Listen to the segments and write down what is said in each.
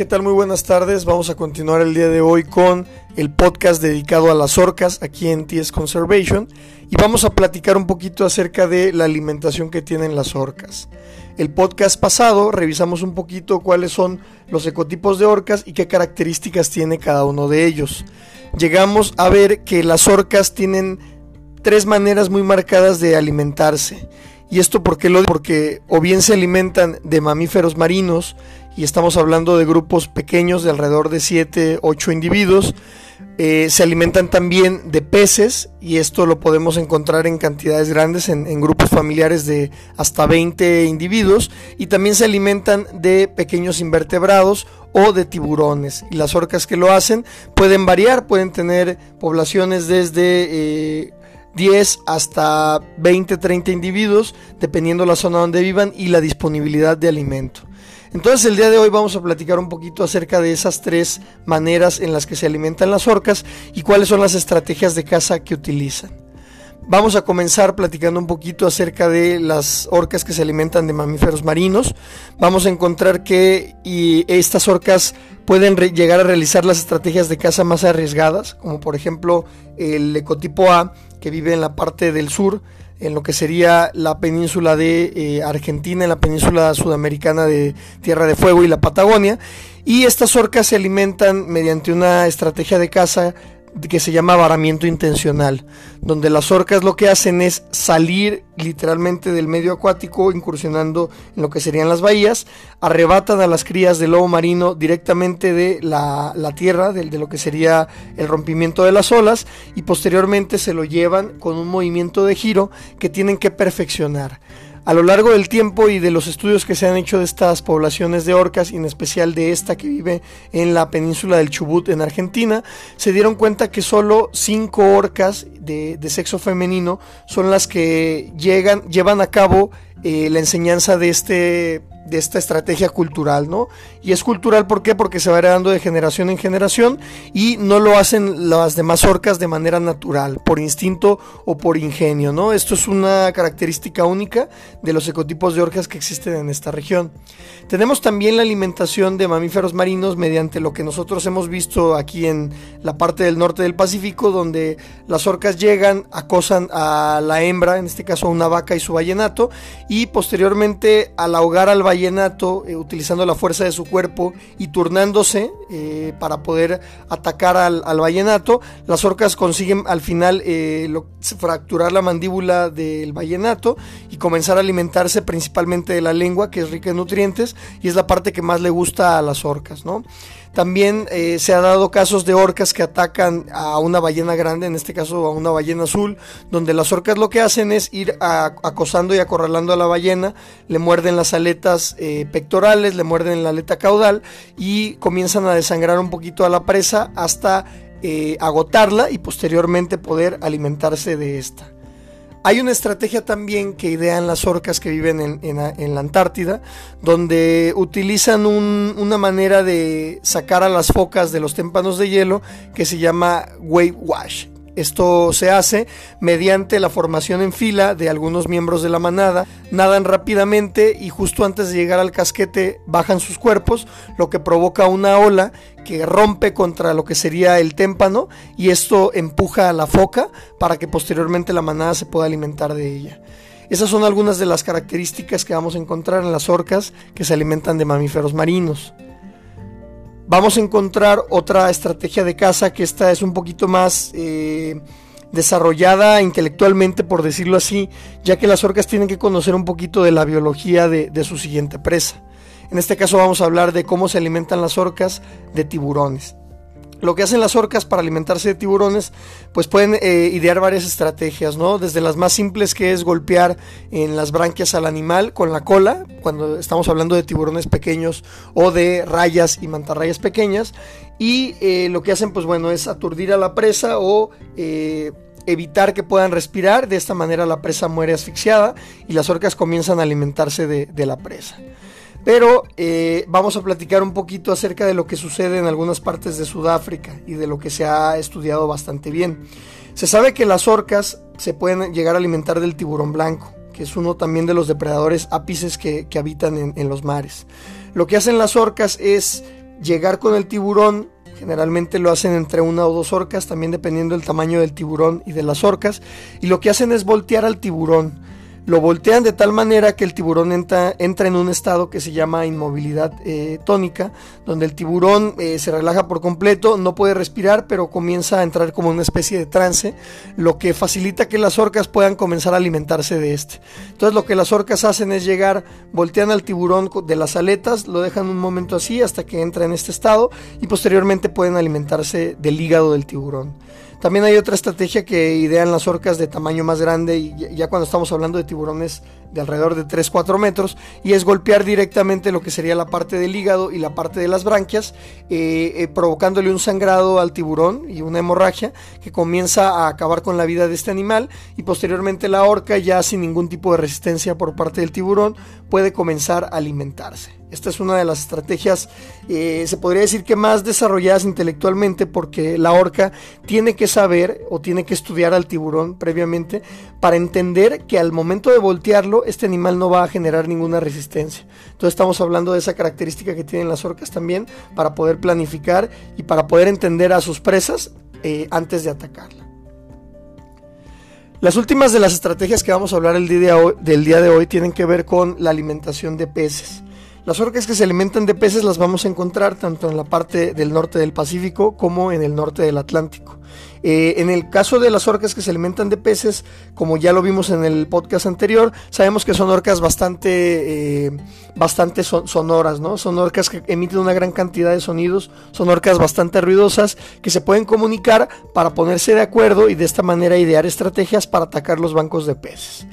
¿Qué tal? Muy buenas tardes. Vamos a continuar el día de hoy con el podcast dedicado a las orcas aquí en TS Conservation y vamos a platicar un poquito acerca de la alimentación que tienen las orcas. El podcast pasado revisamos un poquito cuáles son los ecotipos de orcas y qué características tiene cada uno de ellos. Llegamos a ver que las orcas tienen tres maneras muy marcadas de alimentarse. ¿Y esto por qué lo Porque o bien se alimentan de mamíferos marinos, y estamos hablando de grupos pequeños de alrededor de 7, 8 individuos. Eh, se alimentan también de peces y esto lo podemos encontrar en cantidades grandes, en, grupos familiares de hasta 20 individuos. Y también se alimentan de pequeños invertebrados o de tiburones. Y las orcas que lo hacen pueden variar, pueden tener poblaciones desde... 10 eh, hasta 20, 30 individuos, dependiendo la zona donde vivan y la disponibilidad de alimento. Entonces el día de hoy vamos a platicar un poquito acerca de esas tres maneras en las que se alimentan las orcas y cuáles son las estrategias de caza que utilizan. Vamos a comenzar platicando un poquito acerca de las orcas que se alimentan de mamíferos marinos. Vamos a encontrar que estas orcas pueden llegar a realizar las estrategias de caza más arriesgadas, como por ejemplo el ecotipo A, que vive en la parte del sur, en lo que sería la península de eh, Argentina, en la península sudamericana de Tierra de Fuego y la Patagonia. Y estas orcas se alimentan mediante una estrategia de caza que se llama varamiento intencional, donde las orcas lo que hacen es salir literalmente del medio acuático, incursionando en lo que serían las bahías, arrebatan a las crías de lobo marino directamente de la, tierra, de, de, lo que sería el rompimiento de las olas, y posteriormente se lo llevan con un movimiento de giro que tienen que perfeccionar. A lo largo del tiempo y de los estudios que se han hecho de estas poblaciones de orcas, y en especial de esta que vive en la península del Chubut en Argentina, se dieron cuenta que solo cinco orcas de, sexo femenino son las que llegan, llevan a cabo eh, la enseñanza de este de esta estrategia cultural, ¿no? Y es cultural. Porque se va heredando de generación en generación y no lo hacen las demás orcas de manera natural, por instinto o por ingenio, ¿no? Esto es una característica única de los ecotipos de orcas que existen en esta región. Tenemos también la alimentación de mamíferos marinos mediante lo que nosotros hemos visto aquí en la parte del norte del Pacífico, donde las orcas llegan, acosan a la hembra, en este caso a una vaca y su vallenato, y posteriormente al ahogar al vallenato, eh, utilizando la fuerza de su cuerpo y turnándose eh, para poder atacar al, vallenato, las orcas consiguen al final eh, fracturar la mandíbula del vallenato y comenzar a alimentarse principalmente de la lengua, que es rica en nutrientes, y es la parte que más le gusta a las orcas, ¿no? También eh, se ha dado casos de orcas que atacan a una ballena grande, en este caso a una ballena azul, donde las orcas lo que hacen es ir acosando y acorralando a la ballena, le muerden las aletas eh, pectorales, le muerden la aleta caudal y comienzan a desangrar un poquito a la presa hasta eh, agotarla y posteriormente poder alimentarse de esta. Hay una estrategia también que idean las orcas que viven en, la Antártida, donde utilizan una manera de sacar a las focas de los témpanos de hielo que se llama wave wash. Esto se hace mediante la formación en fila de algunos miembros de la manada, nadan rápidamente y justo antes de llegar al casquete bajan sus cuerpos, lo que provoca una ola que rompe contra lo que sería el témpano y esto empuja a la foca para que posteriormente la manada se pueda alimentar de ella. Esas son algunas de las características que vamos a encontrar en las orcas que se alimentan de mamíferos marinos vamos a encontrar otra estrategia de caza que esta es un poquito más eh, desarrollada intelectualmente, por decirlo así, ya que las orcas tienen que conocer un poquito de la biología de, de su siguiente presa. En este caso vamos a hablar de cómo se alimentan las orcas de tiburones. Lo que hacen las orcas para alimentarse de tiburones, pues pueden eh, idear varias estrategias, ¿no? Desde las más simples que es golpear en las branquias al animal con la cola, cuando estamos hablando de tiburones pequeños o de rayas y mantarrayas pequeñas. Y eh, lo que hacen, pues bueno, es aturdir a la presa o... Eh, evitar que puedan respirar, de esta manera la presa muere asfixiada y las orcas comienzan a alimentarse de la presa. Pero eh, vamos a platicar un poquito acerca de lo que sucede en algunas partes de Sudáfrica y de lo que se ha estudiado bastante bien. Se sabe que las orcas se pueden llegar a alimentar del tiburón blanco, que es uno también de los depredadores ápices que, habitan en, los mares. Lo que hacen las orcas es llegar con el tiburón Generalmente lo hacen entre una o dos orcas, también dependiendo del tamaño del tiburón y de las orcas. Y lo que hacen es voltear al tiburón lo voltean de tal manera que el tiburón entra, en un estado que se llama inmovilidad eh, tónica, donde el tiburón eh, se relaja por completo, no puede respirar, pero comienza a entrar como una especie de trance, lo que facilita que las orcas puedan comenzar a alimentarse de este. Entonces lo que las orcas hacen es llegar, voltean al tiburón de las aletas, lo dejan un momento así hasta que entra en este estado y posteriormente pueden alimentarse del hígado del tiburón. También hay otra estrategia que idean las orcas de tamaño más grande, y ya cuando estamos hablando de tiburones de alrededor de 3-4 metros, y es golpear directamente lo que sería la parte del hígado y la parte de las branquias, eh, eh, provocándole un sangrado al tiburón y una hemorragia que comienza a acabar con la vida de este animal, y posteriormente la orca, ya sin ningún tipo de resistencia por parte del tiburón, puede comenzar a alimentarse. Esta es una de las estrategias, eh, se podría decir que más desarrolladas intelectualmente, porque la orca tiene que saber o tiene que estudiar al tiburón previamente para entender que al momento de voltearlo, este animal no va a generar ninguna resistencia. Entonces estamos hablando de esa característica que tienen las orcas también para poder planificar y para poder entender a sus presas eh, antes de atacarla. Las últimas de las estrategias que vamos a hablar el día del día de hoy tienen que ver con la alimentación de peces. Las orcas que se alimentan de peces las vamos a encontrar tanto en la parte del norte del Pacífico como en el norte del Atlántico. Eh, en el caso de las orcas que se alimentan de peces, como ya lo vimos en el podcast anterior, sabemos que son orcas bastante, eh, bastante sonoras, ¿no? Son orcas que emiten una gran cantidad de sonidos, son orcas bastante ruidosas que se pueden comunicar para ponerse de acuerdo y de esta manera idear estrategias para atacar los bancos de peces.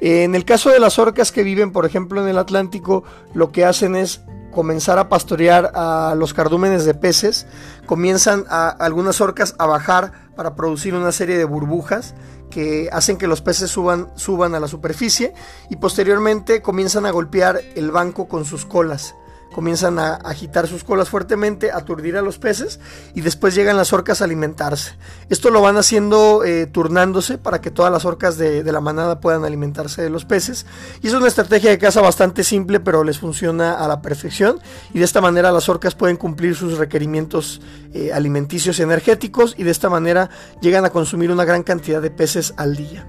En el caso de las orcas que viven, por ejemplo, en el Atlántico, lo que hacen es comenzar a pastorear a los cardúmenes de peces, comienzan a algunas orcas a bajar para producir una serie de burbujas que hacen que los peces suban, suban a la superficie y posteriormente comienzan a golpear el banco con sus colas comienzan a agitar sus colas fuertemente, aturdir a los peces y después llegan las orcas a alimentarse. Esto lo van haciendo eh, turnándose para que todas las orcas de, la manada puedan alimentarse de los peces. Y es una estrategia de caza bastante simple, pero les funciona a la perfección. Y de esta manera las orcas pueden cumplir sus requerimientos eh, alimenticios y energéticos y de esta manera llegan a consumir una gran cantidad de peces al día.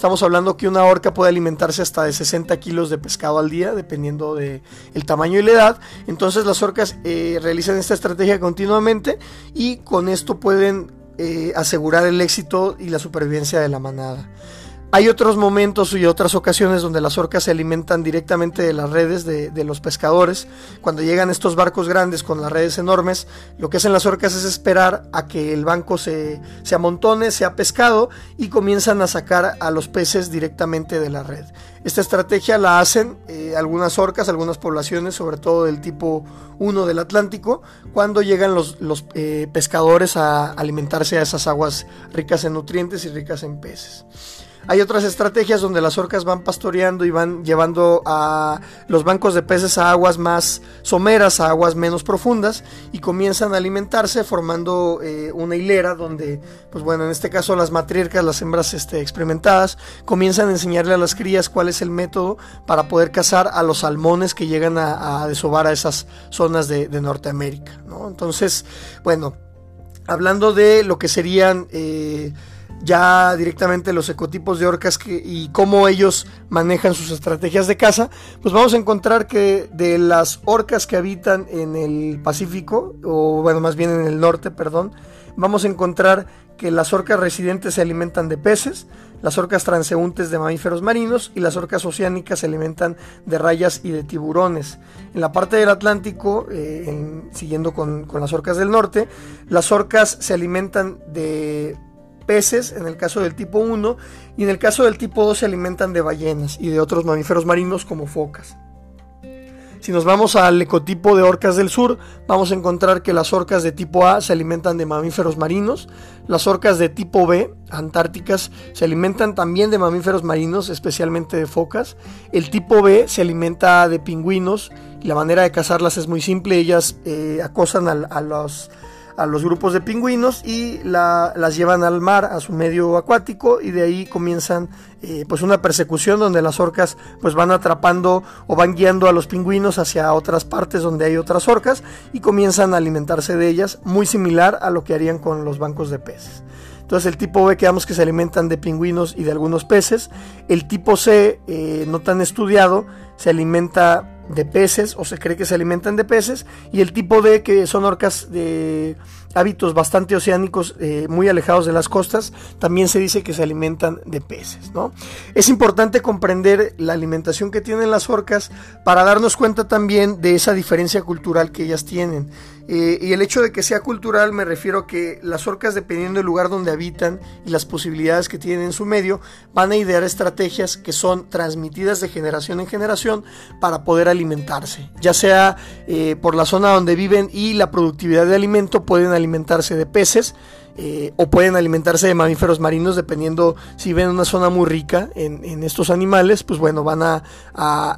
Estamos hablando que una orca puede alimentarse hasta de 60 kilos de pescado al día, dependiendo del el tamaño y la edad. Entonces las orcas eh, realizan esta estrategia continuamente y con esto pueden eh, asegurar el éxito y la supervivencia de la manada. Hay otros momentos y otras ocasiones donde las orcas se alimentan directamente de las redes de, los pescadores. Cuando llegan estos barcos grandes con las redes enormes, lo que hacen las orcas es esperar a que el banco se, se amontone, sea pescado y comienzan a sacar a los peces directamente de la red. Esta estrategia la hacen eh, algunas orcas, algunas poblaciones, sobre todo del tipo 1 del Atlántico, cuando llegan los, eh, pescadores a alimentarse a esas aguas ricas en nutrientes y ricas en peces. Hay otras estrategias donde las orcas van pastoreando y van llevando a los bancos de peces a aguas más someras, a aguas menos profundas y comienzan a alimentarse formando eh, una hilera donde, pues bueno, en este caso las matriarcas, las hembras este, experimentadas, comienzan a enseñarle a las crías cuál es el método para poder cazar a los salmones que llegan a, desovar a esas zonas de, Norteamérica. Entonces, bueno, hablando de lo que serían... Eh, ya directamente los ecotipos de orcas y cómo ellos manejan sus estrategias de caza, pues vamos a encontrar que de las orcas que habitan en el Pacífico, o bueno, más bien en el norte, perdón, vamos a encontrar que las orcas residentes se alimentan de peces, las orcas transeúntes de mamíferos marinos y las orcas oceánicas se alimentan de rayas y de tiburones. En la parte del Atlántico, eh, siguiendo con, con las orcas del norte, las orcas se alimentan de peces, en el caso del tipo 1, y en el caso del tipo 2 se alimentan de ballenas y de otros mamíferos marinos como focas. Si nos vamos al ecotipo de orcas del sur, vamos a encontrar que las orcas de tipo A se alimentan de mamíferos marinos, las orcas de tipo B, antárticas, se alimentan también de mamíferos marinos, especialmente de focas. El tipo B se alimenta de pingüinos y la manera de cazarlas es muy simple, ellas eh, acosan a los a los grupos de pingüinos y las llevan al mar, a su medio acuático y de ahí comienzan eh, pues una persecución donde las orcas pues van atrapando o van guiando a los pingüinos hacia otras partes donde hay otras orcas y comienzan a alimentarse de ellas muy similar a lo que harían con los bancos de peces. Entonces el tipo B quedamos que se alimentan de pingüinos y de algunos peces. El tipo C, eh, no tan estudiado, se alimenta de peces o se cree que se alimentan de peces. Y el tipo D, que son orcas de hábitos bastante oceánicos, eh, muy alejados de las costas, también se dice que se alimentan de peces. ¿no? Es importante comprender la alimentación que tienen las orcas para darnos cuenta también de esa diferencia cultural que ellas tienen. Eh, y el hecho de que sea cultural me refiero a que las orcas, dependiendo del lugar donde habitan y las posibilidades que tienen en su medio, van a idear estrategias que son transmitidas de generación en generación para poder alimentarse. Ya sea eh, por la zona donde viven y la productividad de alimento, pueden alimentarse de peces, eh, o pueden alimentarse de mamíferos marinos dependiendo si ven una zona muy rica en, estos animales, pues bueno, van a,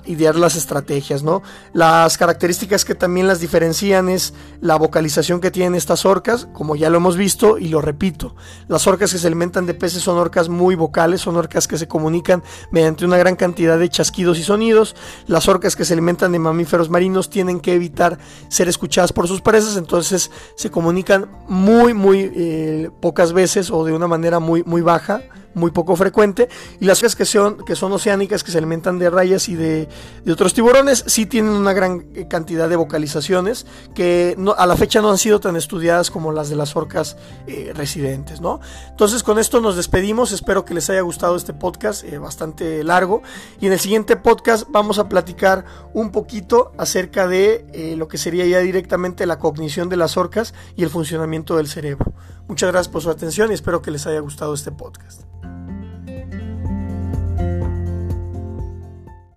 idear las estrategias, ¿no? Las características que también las diferencian es la vocalización que tienen estas orcas, como ya lo hemos visto y lo repito, las orcas que se alimentan de peces son orcas muy vocales, son orcas que se comunican mediante una gran cantidad de chasquidos y sonidos, las orcas que se alimentan de mamíferos marinos tienen que evitar ser escuchadas por sus presas, entonces se comunican muy, muy... Eh, pocas veces o de una manera muy, muy baja muy poco frecuente. Y las que son, que son oceánicas, que se alimentan de rayas y de, otros tiburones, sí tienen una gran eh, cantidad de vocalizaciones que a la fecha no han sido tan estudiadas como las de las orcas eh, residentes. ¿no? Entonces con esto nos despedimos. Espero que les haya gustado este podcast eh, bastante largo. Y en el siguiente podcast vamos a platicar un poquito acerca de lo que sería ya directamente la cognición de las orcas y el funcionamiento del cerebro. Muchas gracias por su atención y espero que les haya gustado este podcast.